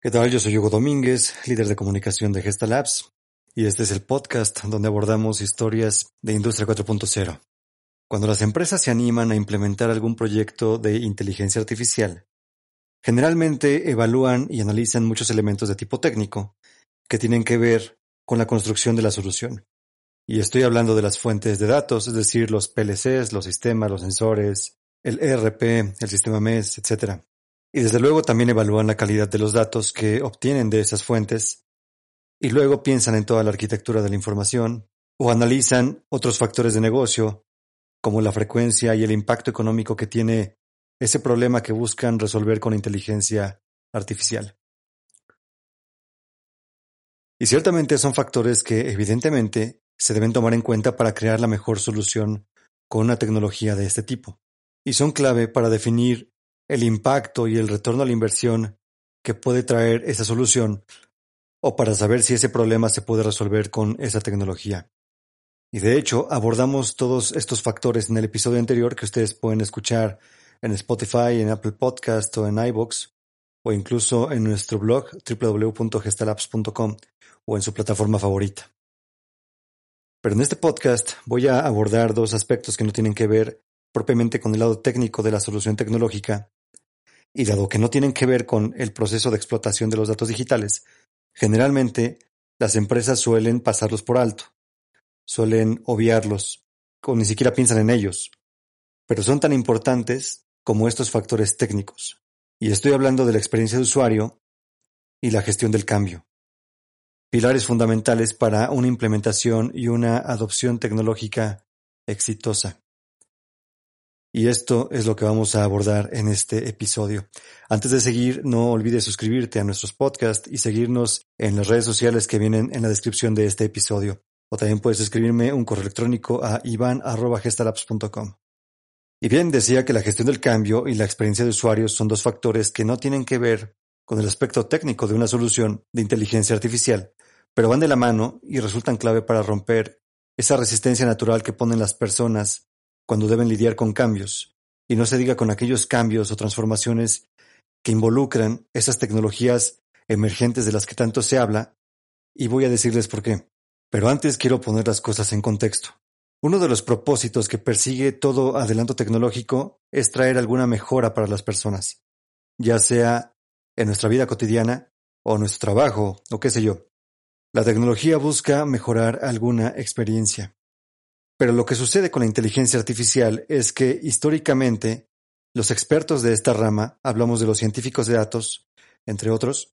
¿Qué tal? Yo soy Hugo Domínguez, líder de comunicación de Gesta Labs, y este es el podcast donde abordamos historias de Industria 4.0. Cuando las empresas se animan a implementar algún proyecto de inteligencia artificial, generalmente evalúan y analizan muchos elementos de tipo técnico que tienen que ver con la construcción de la solución. Y estoy hablando de las fuentes de datos, es decir, los PLCs, los sistemas, los sensores, el ERP, el sistema MES, etc. Y desde luego también evalúan la calidad de los datos que obtienen de esas fuentes y luego piensan en toda la arquitectura de la información o analizan otros factores de negocio como la frecuencia y el impacto económico que tiene ese problema que buscan resolver con inteligencia artificial. Y ciertamente son factores que evidentemente se deben tomar en cuenta para crear la mejor solución con una tecnología de este tipo. Y son clave para definir el impacto y el retorno a la inversión que puede traer esa solución o para saber si ese problema se puede resolver con esa tecnología. Y de hecho, abordamos todos estos factores en el episodio anterior que ustedes pueden escuchar en Spotify, en Apple Podcast o en iBox o incluso en nuestro blog www.gestalabs.com o en su plataforma favorita. Pero en este podcast voy a abordar dos aspectos que no tienen que ver propiamente con el lado técnico de la solución tecnológica, y dado que no tienen que ver con el proceso de explotación de los datos digitales, generalmente las empresas suelen pasarlos por alto, suelen obviarlos, o ni siquiera piensan en ellos, pero son tan importantes como estos factores técnicos. Y estoy hablando de la experiencia de usuario y la gestión del cambio. Pilares fundamentales para una implementación y una adopción tecnológica exitosa. Y esto es lo que vamos a abordar en este episodio. Antes de seguir, no olvides suscribirte a nuestros podcasts y seguirnos en las redes sociales que vienen en la descripción de este episodio. O también puedes escribirme un correo electrónico a ivan.gestalabs.com. Y bien, decía que la gestión del cambio y la experiencia de usuarios son dos factores que no tienen que ver con el aspecto técnico de una solución de inteligencia artificial, pero van de la mano y resultan clave para romper esa resistencia natural que ponen las personas cuando deben lidiar con cambios, y no se diga con aquellos cambios o transformaciones que involucran esas tecnologías emergentes de las que tanto se habla, y voy a decirles por qué. Pero antes quiero poner las cosas en contexto. Uno de los propósitos que persigue todo adelanto tecnológico es traer alguna mejora para las personas, ya sea en nuestra vida cotidiana o nuestro trabajo o qué sé yo. La tecnología busca mejorar alguna experiencia. Pero lo que sucede con la inteligencia artificial es que históricamente los expertos de esta rama, hablamos de los científicos de datos, entre otros,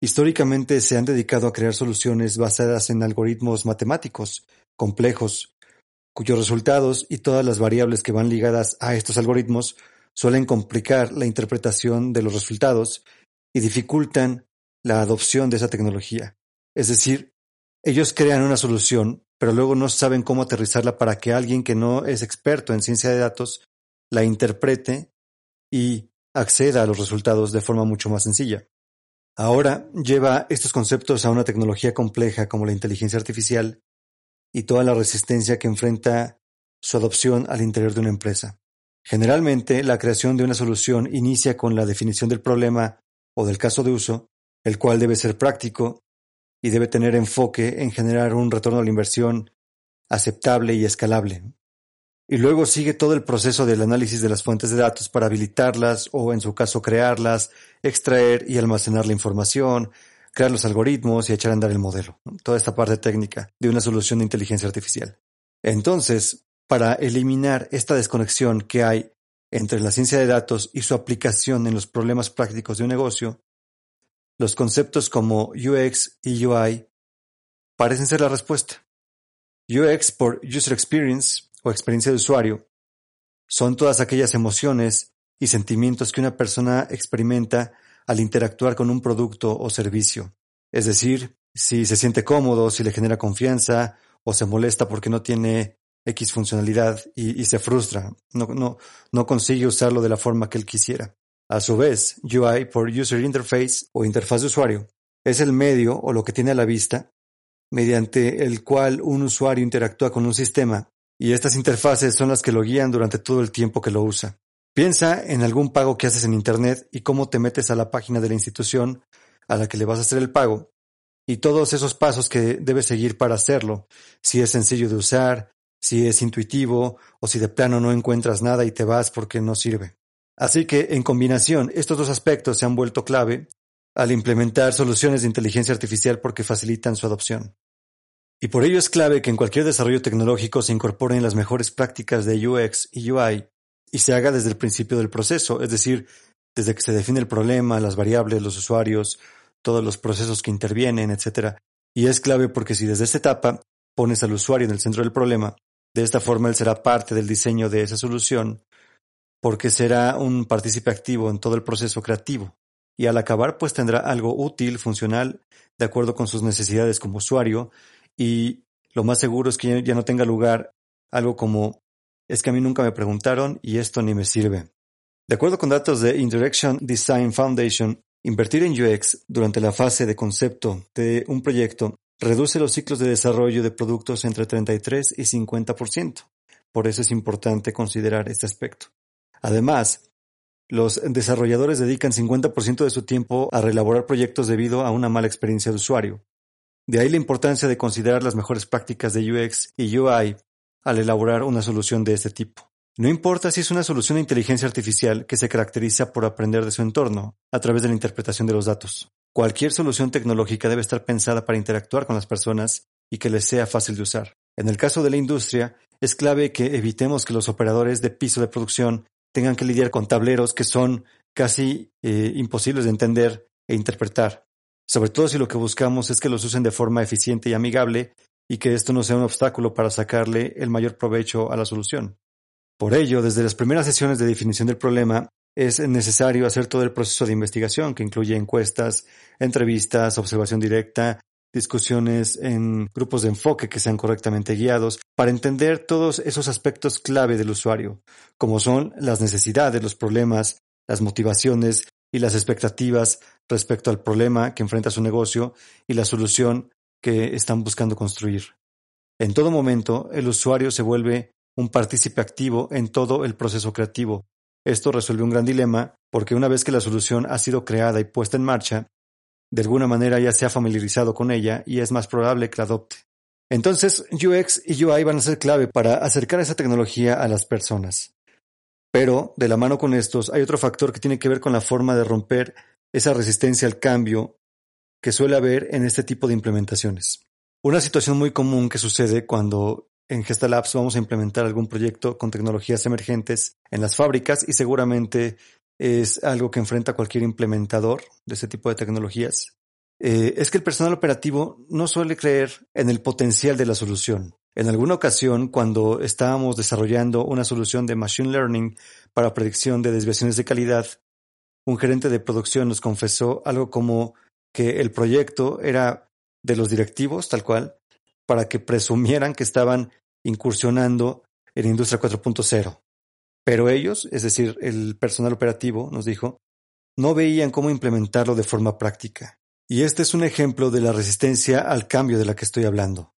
históricamente se han dedicado a crear soluciones basadas en algoritmos matemáticos complejos, cuyos resultados y todas las variables que van ligadas a estos algoritmos suelen complicar la interpretación de los resultados y dificultan la adopción de esa tecnología. Es decir, ellos crean una solución pero luego no saben cómo aterrizarla para que alguien que no es experto en ciencia de datos la interprete y acceda a los resultados de forma mucho más sencilla. Ahora lleva estos conceptos a una tecnología compleja como la inteligencia artificial y toda la resistencia que enfrenta su adopción al interior de una empresa. Generalmente, la creación de una solución inicia con la definición del problema o del caso de uso, el cual debe ser práctico y debe tener enfoque en generar un retorno a la inversión aceptable y escalable. Y luego sigue todo el proceso del análisis de las fuentes de datos para habilitarlas o en su caso crearlas, extraer y almacenar la información, crear los algoritmos y echar a andar el modelo. Toda esta parte técnica de una solución de inteligencia artificial. Entonces, para eliminar esta desconexión que hay entre la ciencia de datos y su aplicación en los problemas prácticos de un negocio, los conceptos como UX y UI parecen ser la respuesta. UX por User Experience o experiencia de usuario son todas aquellas emociones y sentimientos que una persona experimenta al interactuar con un producto o servicio. Es decir, si se siente cómodo, si le genera confianza o se molesta porque no tiene X funcionalidad y, se frustra, no, no, no consigue usarlo de la forma que él quisiera. A su vez, UI por User Interface o interfaz de usuario es el medio o lo que tiene a la vista mediante el cual un usuario interactúa con un sistema y estas interfaces son las que lo guían durante todo el tiempo que lo usa. Piensa en algún pago que haces en Internet y cómo te metes a la página de la institución a la que le vas a hacer el pago y todos esos pasos que debes seguir para hacerlo, si es sencillo de usar, si es intuitivo o si de plano no encuentras nada y te vas porque no sirve. Así que, en combinación, estos dos aspectos se han vuelto clave al implementar soluciones de inteligencia artificial porque facilitan su adopción. Y por ello es clave que en cualquier desarrollo tecnológico se incorporen las mejores prácticas de UX y UI y se haga desde el principio del proceso, es decir, desde que se define el problema, las variables, los usuarios, todos los procesos que intervienen, etc. Y es clave porque si desde esta etapa pones al usuario en el centro del problema, de esta forma él será parte del diseño de esa solución, porque será un partícipe activo en todo el proceso creativo. Y al acabar, pues tendrá algo útil, funcional, de acuerdo con sus necesidades como usuario, y lo más seguro es que ya no tenga lugar algo como es que a mí nunca me preguntaron y esto ni me sirve. De acuerdo con datos de Interaction Design Foundation, Invertir en UX durante la fase de concepto de un proyecto reduce los ciclos de desarrollo de productos entre 33 y 50%. Por eso es importante considerar este aspecto. Además, los desarrolladores dedican 50% de su tiempo a reelaborar proyectos debido a una mala experiencia de usuario. De ahí la importancia de considerar las mejores prácticas de UX y UI al elaborar una solución de este tipo. No importa si es una solución de inteligencia artificial que se caracteriza por aprender de su entorno a través de la interpretación de los datos. Cualquier solución tecnológica debe estar pensada para interactuar con las personas y que les sea fácil de usar. En el caso de la industria, es clave que evitemos que los operadores de piso de producción tengan que lidiar con tableros que son casi eh, imposibles de entender e interpretar, sobre todo si lo que buscamos es que los usen de forma eficiente y amigable y que esto no sea un obstáculo para sacarle el mayor provecho a la solución. Por ello, desde las primeras sesiones de definición del problema, es necesario hacer todo el proceso de investigación, que incluye encuestas, entrevistas, observación directa, discusiones en grupos de enfoque que sean correctamente guiados, para entender todos esos aspectos clave del usuario, como son las necesidades, los problemas, las motivaciones y las expectativas respecto al problema que enfrenta su negocio y la solución que están buscando construir. En todo momento, el usuario se vuelve un partícipe activo en todo el proceso creativo. Esto resuelve un gran dilema porque una vez que la solución ha sido creada y puesta en marcha, de alguna manera ya se ha familiarizado con ella y es más probable que la adopte. Entonces, UX y UI van a ser clave para acercar esa tecnología a las personas. Pero, de la mano con estos, hay otro factor que tiene que ver con la forma de romper esa resistencia al cambio que suele haber en este tipo de implementaciones. Una situación muy común que sucede cuando en Gestalabs vamos a implementar algún proyecto con tecnologías emergentes en las fábricas y seguramente es algo que enfrenta cualquier implementador de ese tipo de tecnologías. Eh, es que el personal operativo no suele creer en el potencial de la solución. En alguna ocasión, cuando estábamos desarrollando una solución de Machine Learning para predicción de desviaciones de calidad, un gerente de producción nos confesó algo como que el proyecto era de los directivos, tal cual, para que presumieran que estaban incursionando en Industria 4.0. Pero ellos, es decir, el personal operativo, nos dijo, no veían cómo implementarlo de forma práctica. Y este es un ejemplo de la resistencia al cambio de la que estoy hablando.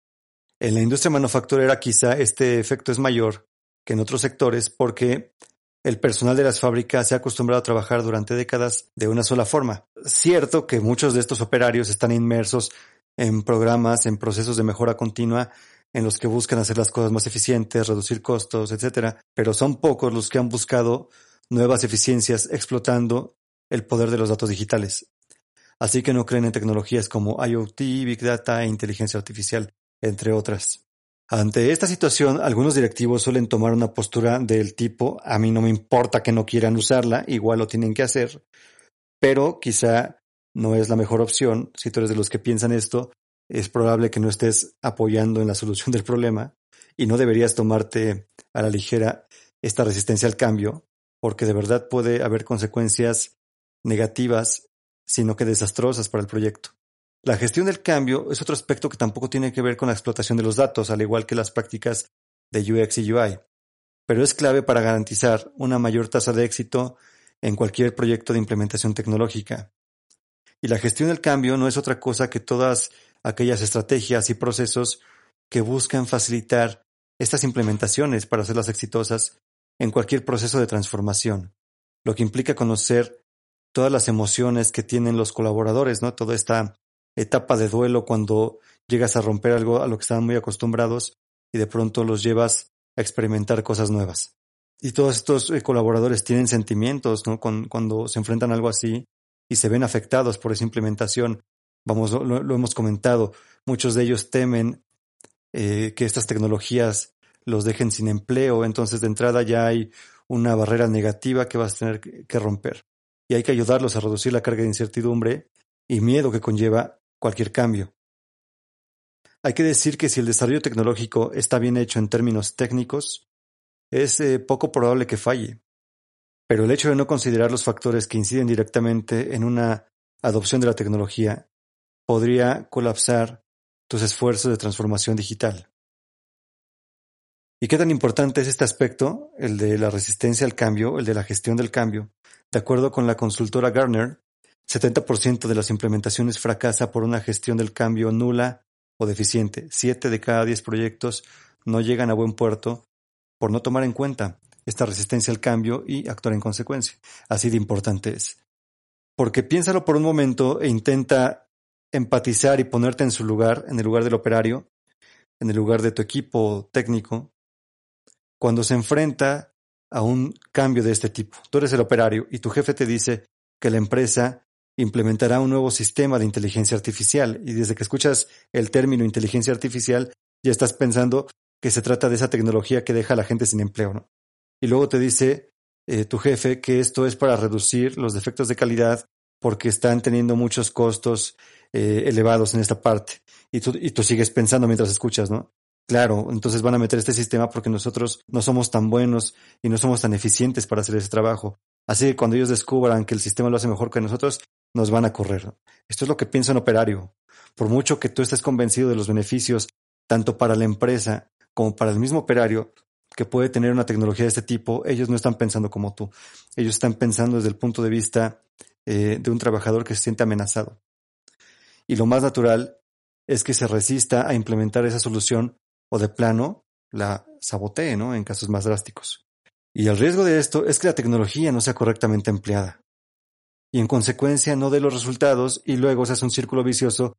En la industria manufacturera quizá este efecto es mayor que en otros sectores porque el personal de las fábricas se ha acostumbrado a trabajar durante décadas de una sola forma. Cierto que muchos de estos operarios están inmersos en programas, en procesos de mejora continua en los que buscan hacer las cosas más eficientes, reducir costos, etcétera, pero son pocos los que han buscado nuevas eficiencias explotando el poder de los datos digitales. Así que no creen en tecnologías como IoT, Big Data e inteligencia artificial, entre otras. Ante esta situación, algunos directivos suelen tomar una postura del tipo a mí no me importa que no quieran usarla, igual lo tienen que hacer, pero quizá no es la mejor opción. Si tú eres de los que piensan esto, es probable que no estés apoyando en la solución del problema y no deberías tomarte a la ligera esta resistencia al cambio, porque de verdad puede haber consecuencias negativas sino que desastrosas para el proyecto. La gestión del cambio es otro aspecto que tampoco tiene que ver con la explotación de los datos, al igual que las prácticas de UX y UI, pero es clave para garantizar una mayor tasa de éxito en cualquier proyecto de implementación tecnológica. Y la gestión del cambio no es otra cosa que todas aquellas estrategias y procesos que buscan facilitar estas implementaciones para hacerlas exitosas en cualquier proceso de transformación, lo que implica conocer todas las emociones que tienen los colaboradores, ¿no? Toda esta etapa de duelo cuando llegas a romper algo a lo que estaban muy acostumbrados y de pronto los llevas a experimentar cosas nuevas. Y todos estos eh, colaboradores tienen sentimientos, ¿no? Cuando, se enfrentan a algo así y se ven afectados por esa implementación. Vamos, lo, hemos comentado, muchos de ellos temen eh, que estas tecnologías los dejen sin empleo, entonces de entrada ya hay una barrera negativa que vas a tener que romper. Y hay que ayudarlos a reducir la carga de incertidumbre y miedo que conlleva cualquier cambio. Hay que decir que si el desarrollo tecnológico está bien hecho en términos técnicos, es eh, poco probable que falle. Pero el hecho de no considerar los factores que inciden directamente en una adopción de la tecnología podría colapsar tus esfuerzos de transformación digital. ¿Y qué tan importante es este aspecto, el de la resistencia al cambio, el de la gestión del cambio? De acuerdo con la consultora Gartner, 70% de las implementaciones fracasa por una gestión del cambio nula o deficiente. Siete de cada diez proyectos no llegan a buen puerto por no tomar en cuenta esta resistencia al cambio y actuar en consecuencia. Así de importante es. Porque piénsalo por un momento e intenta empatizar y ponerte en su lugar, en el lugar del operario, en el lugar de tu equipo técnico, cuando se enfrenta a un cambio de este tipo. Tú eres el operario y tu jefe te dice que la empresa implementará un nuevo sistema de inteligencia artificial y desde que escuchas el término inteligencia artificial ya estás pensando que se trata de esa tecnología que deja a la gente sin empleo. ¿no? Y luego te dice eh, tu jefe que esto es para reducir los defectos de calidad porque están teniendo muchos costos eh, elevados en esta parte. Y tú, y tú sigues pensando mientras escuchas, ¿no? Claro, entonces van a meter este sistema porque nosotros no somos tan buenos y no somos tan eficientes para hacer ese trabajo. Así que cuando ellos descubran que el sistema lo hace mejor que nosotros, nos van a correr. Esto es lo que piensa un operario. Por mucho que tú estés convencido de los beneficios, tanto para la empresa como para el mismo operario, que puede tener una tecnología de este tipo, ellos no están pensando como tú. Ellos están pensando desde el punto de vista eh, de un trabajador que se siente amenazado. Y lo más natural es que se resista a implementar esa solución o de plano la sabotee, ¿no? En casos más drásticos. Y el riesgo de esto es que la tecnología no sea correctamente empleada y en consecuencia no dé los resultados y luego se hace un círculo vicioso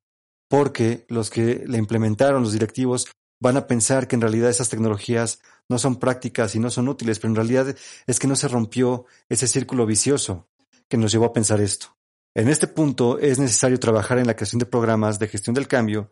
porque los que le implementaron, los directivos, van a pensar que en realidad esas tecnologías no son prácticas y no son útiles, pero en realidad es que no se rompió ese círculo vicioso que nos llevó a pensar esto. En este punto es necesario trabajar en la creación de programas de gestión del cambio,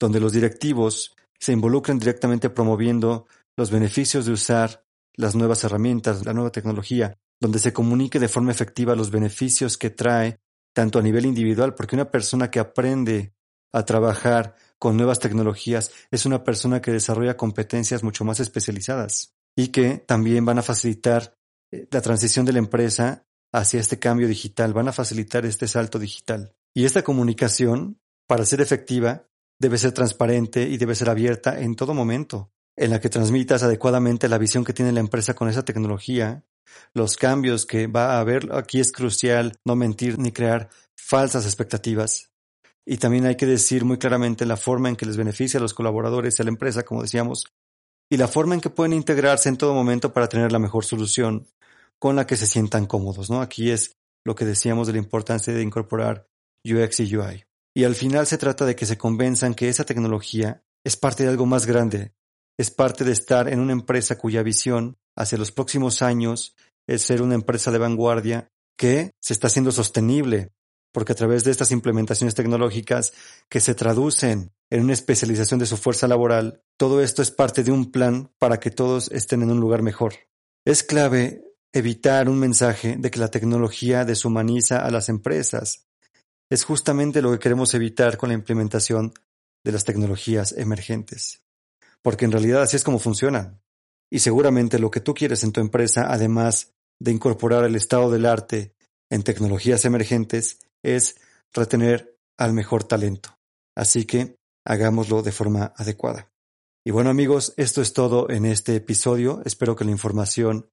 donde los directivos se involucren directamente promoviendo los beneficios de usar las nuevas herramientas, la nueva tecnología, donde se comunique de forma efectiva los beneficios que trae, tanto a nivel individual, porque una persona que aprende a trabajar con nuevas tecnologías es una persona que desarrolla competencias mucho más especializadas y que también van a facilitar eh, la transición de la empresa hacia este cambio digital, van a facilitar este salto digital. Y esta comunicación, para ser efectiva, debe ser transparente y debe ser abierta en todo momento, en la que transmitas adecuadamente la visión que tiene la empresa con esa tecnología los cambios que va a haber. Aquí es crucial no mentir ni crear falsas expectativas. Y también hay que decir muy claramente la forma en que les beneficia a los colaboradores y a la empresa, como decíamos, y la forma en que pueden integrarse en todo momento para tener la mejor solución con la que se sientan cómodos, ¿no? Aquí es lo que decíamos de la importancia de incorporar UX y UI. Y al final se trata de que se convenzan que esa tecnología es parte de algo más grande, es parte de estar en una empresa cuya visión hacia los próximos años es ser una empresa de vanguardia que se está haciendo sostenible, porque a través de estas implementaciones tecnológicas que se traducen en una especialización de su fuerza laboral, todo esto es parte de un plan para que todos estén en un lugar mejor. Es clave evitar un mensaje de que la tecnología deshumaniza a las empresas. Es justamente lo que queremos evitar con la implementación de las tecnologías emergentes. Porque en realidad así es como funcionan. Y seguramente lo que tú quieres en tu empresa, además de incorporar el estado del arte en tecnologías emergentes, es retener al mejor talento. Así que hagámoslo de forma adecuada. Y bueno amigos, esto es todo en este episodio. Espero que la información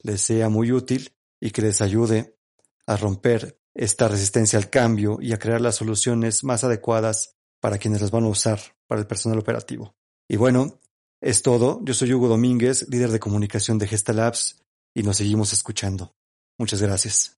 les sea muy útil y que les ayude a romper esta resistencia al cambio y a crear las soluciones más adecuadas para quienes las van a usar para el personal operativo. Y bueno, es todo. Yo soy Hugo Domínguez, líder de comunicación de Gestalabs, y nos seguimos escuchando. Muchas gracias.